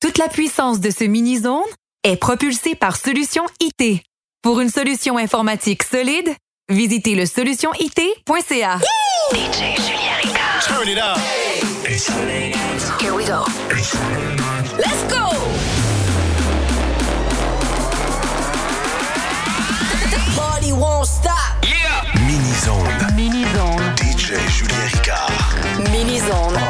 Toute la puissance de ce mini-zone est propulsée par Solution IT. Pour une solution informatique solide, visitez le solutionit.ca. DJ Julien Ricard. Turn it up. Here we go. Let's go! The party won't stop. Mini-zone. Mini-zone. DJ Julien Ricard. Mini-zone.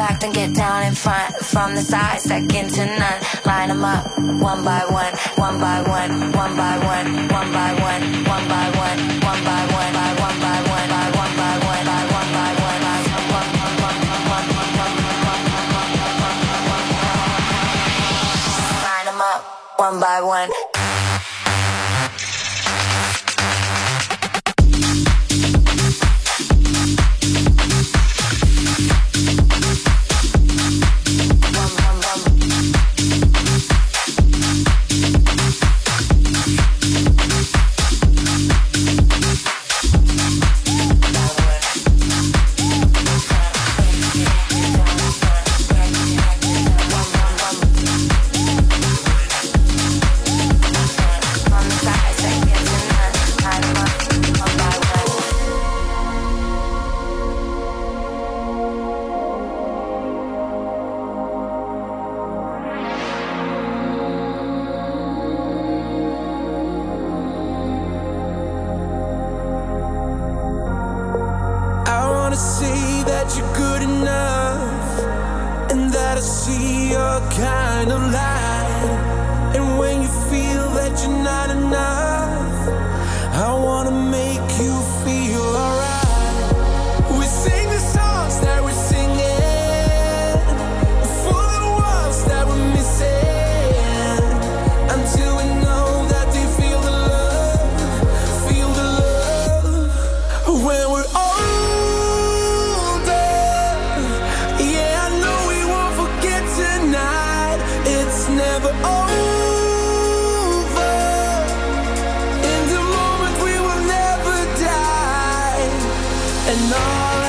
Back then get down in front. From the side, second to none. Line them up, one by one, one by one, one by one, one by one, one by one one, by one And all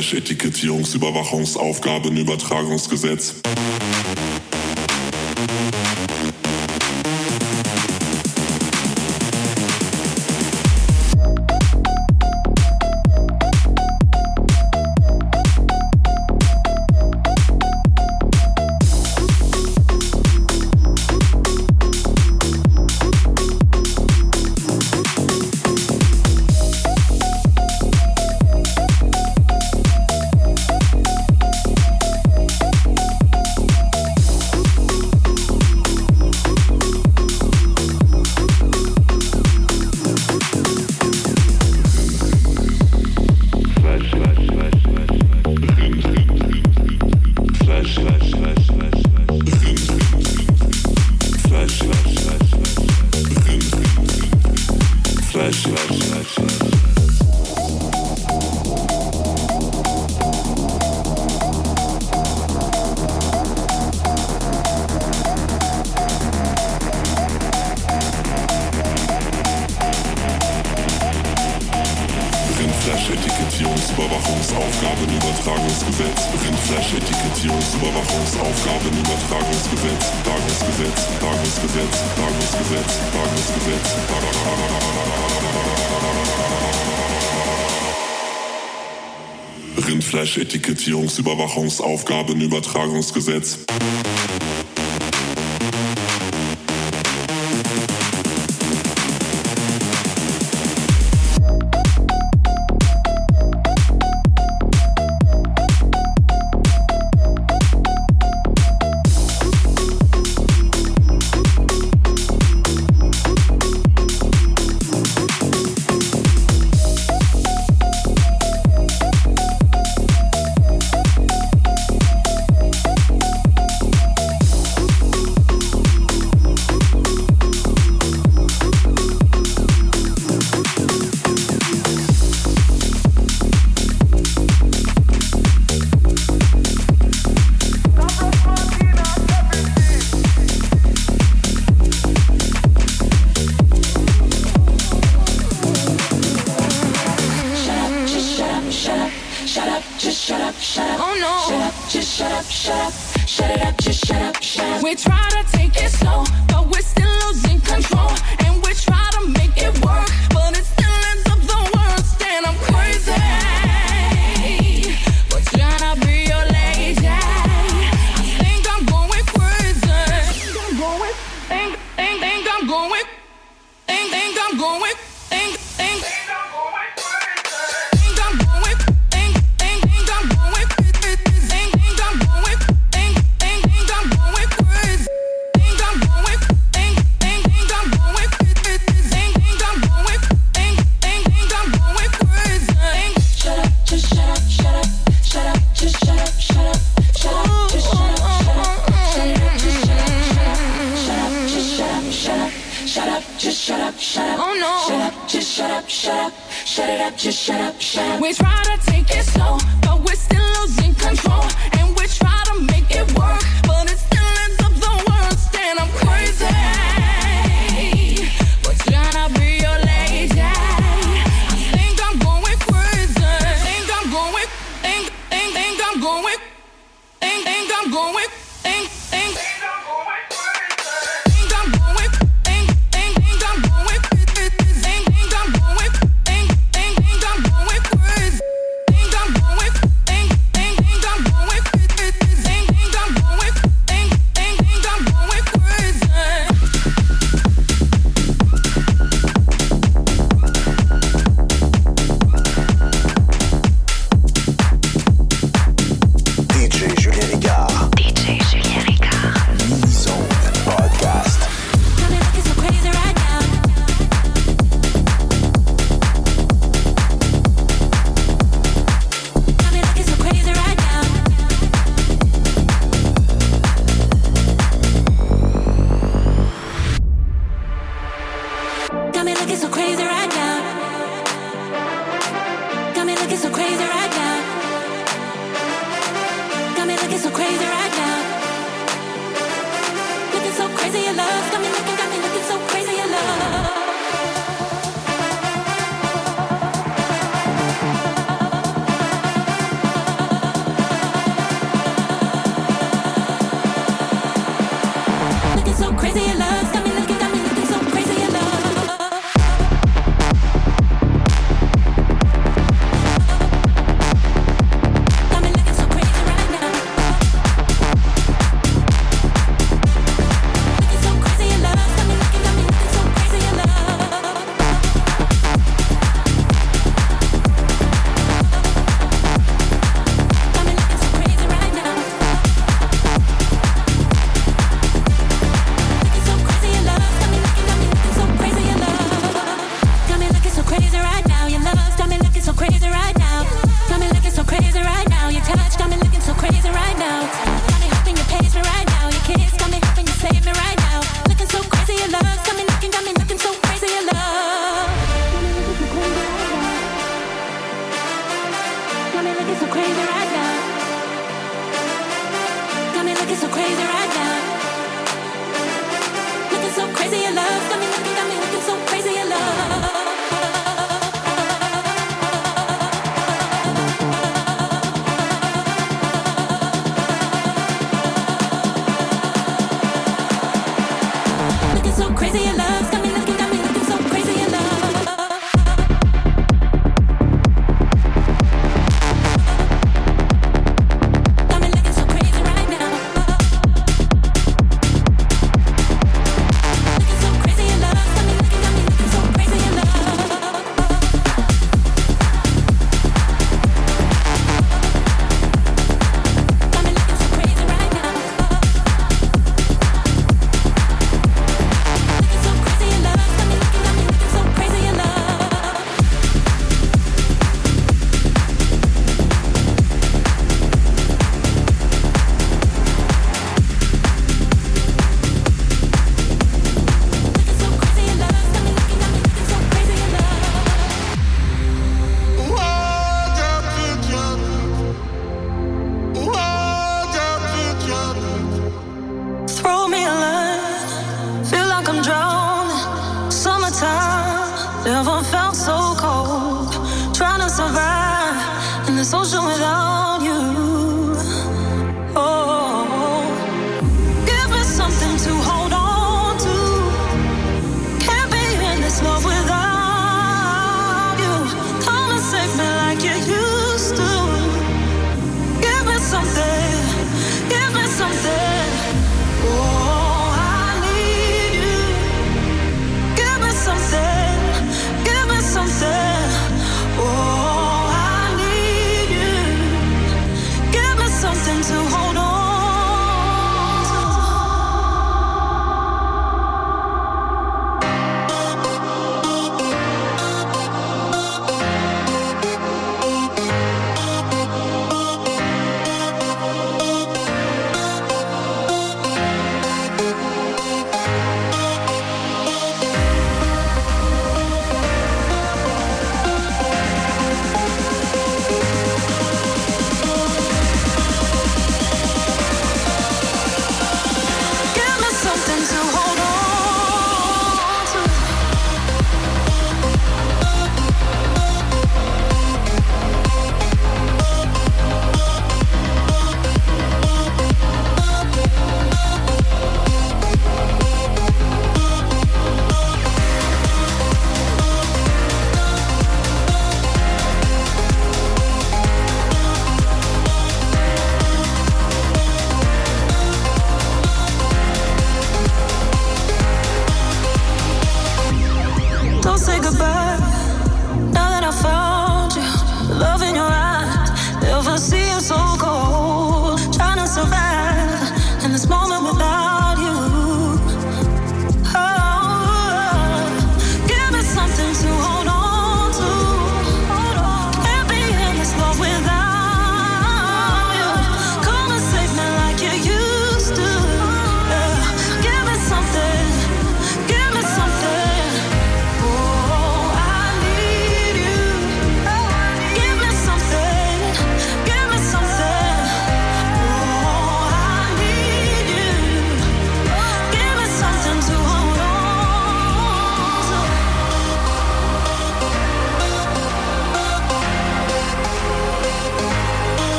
Etikettierungsüberwachungsaufgabenübertragungsgesetz. Verwaltungsüberwachungsaufgabenübertragungsgesetz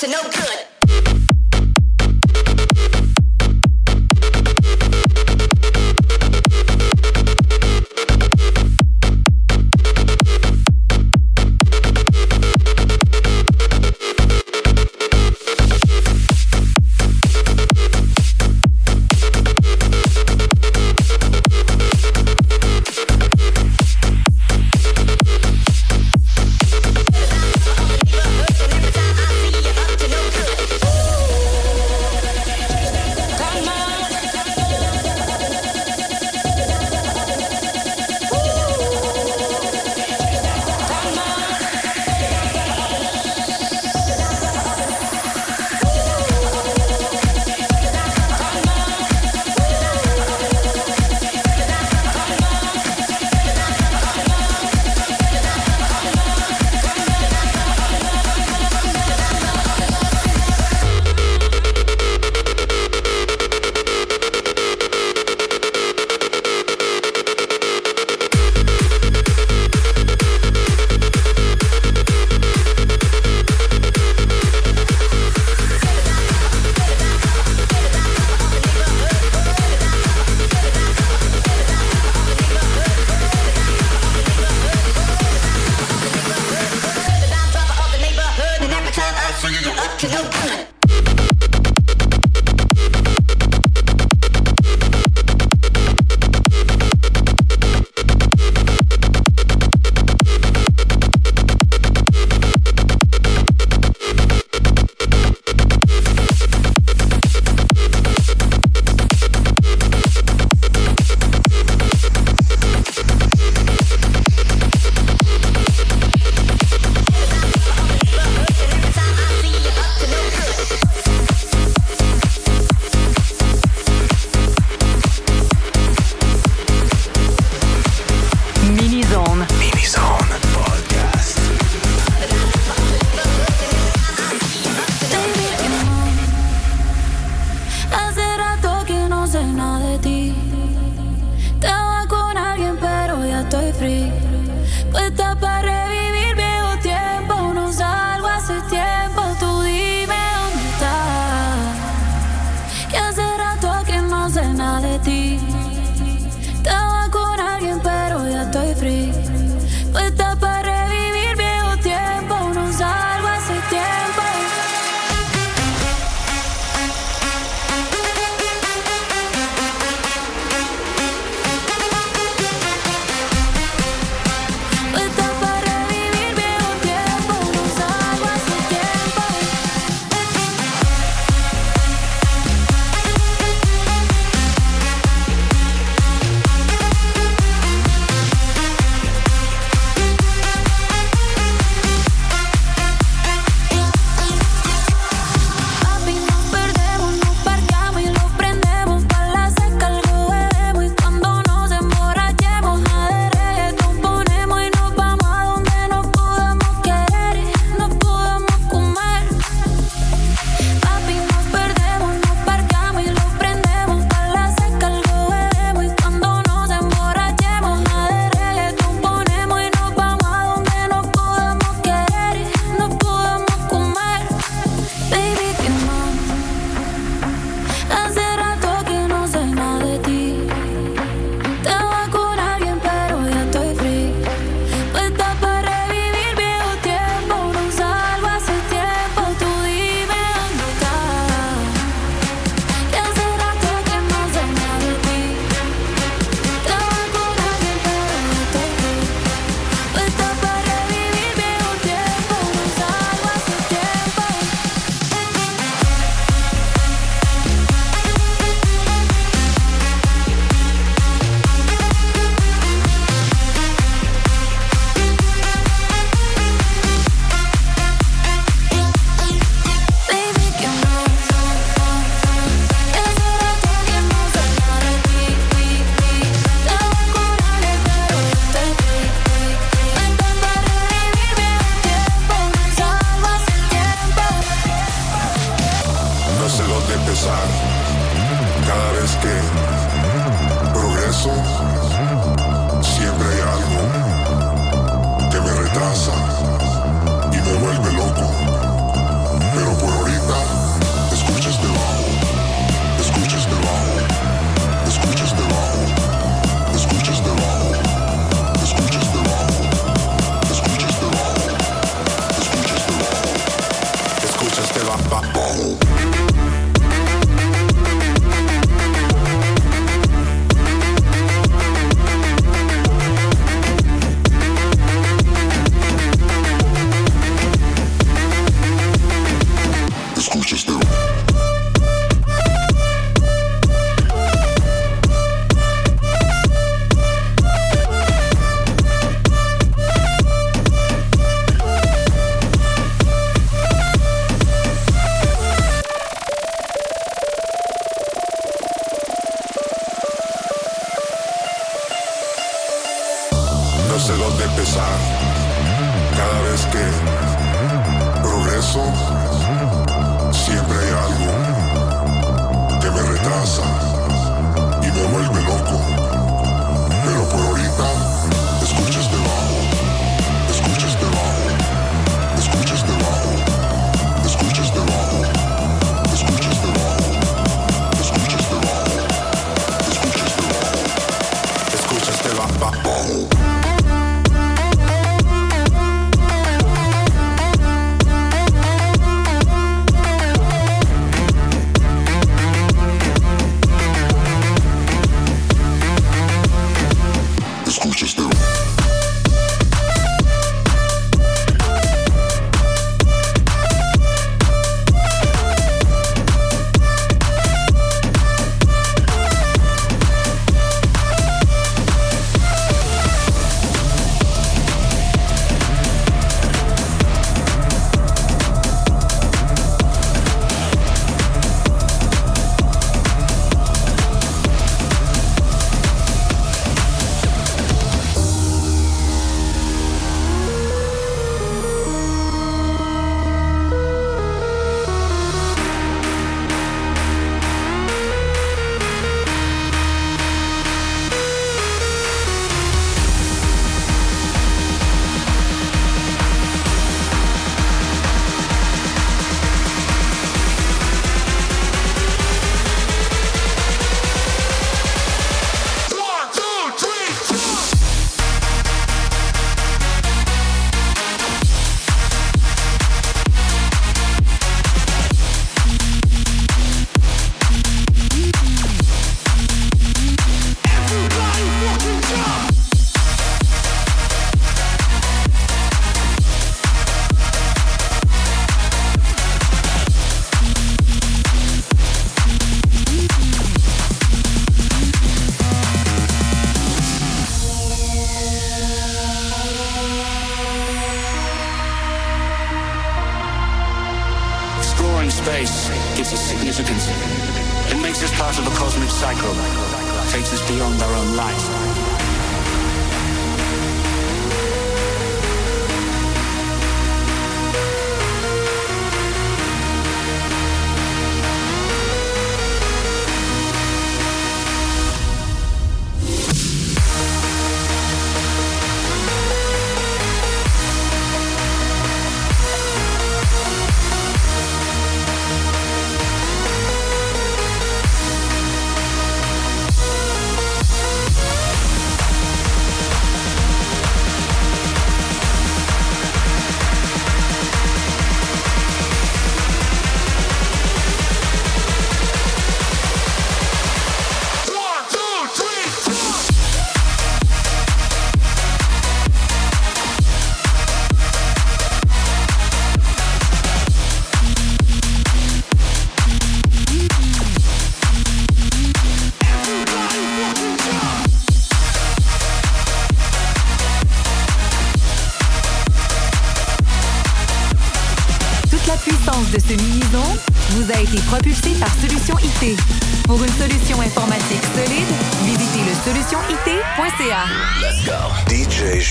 to no good. hacerlos de pesar. Cada vez que progreso, siempre hay algo que me retrasa.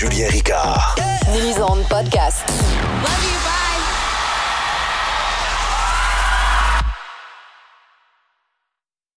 Julien.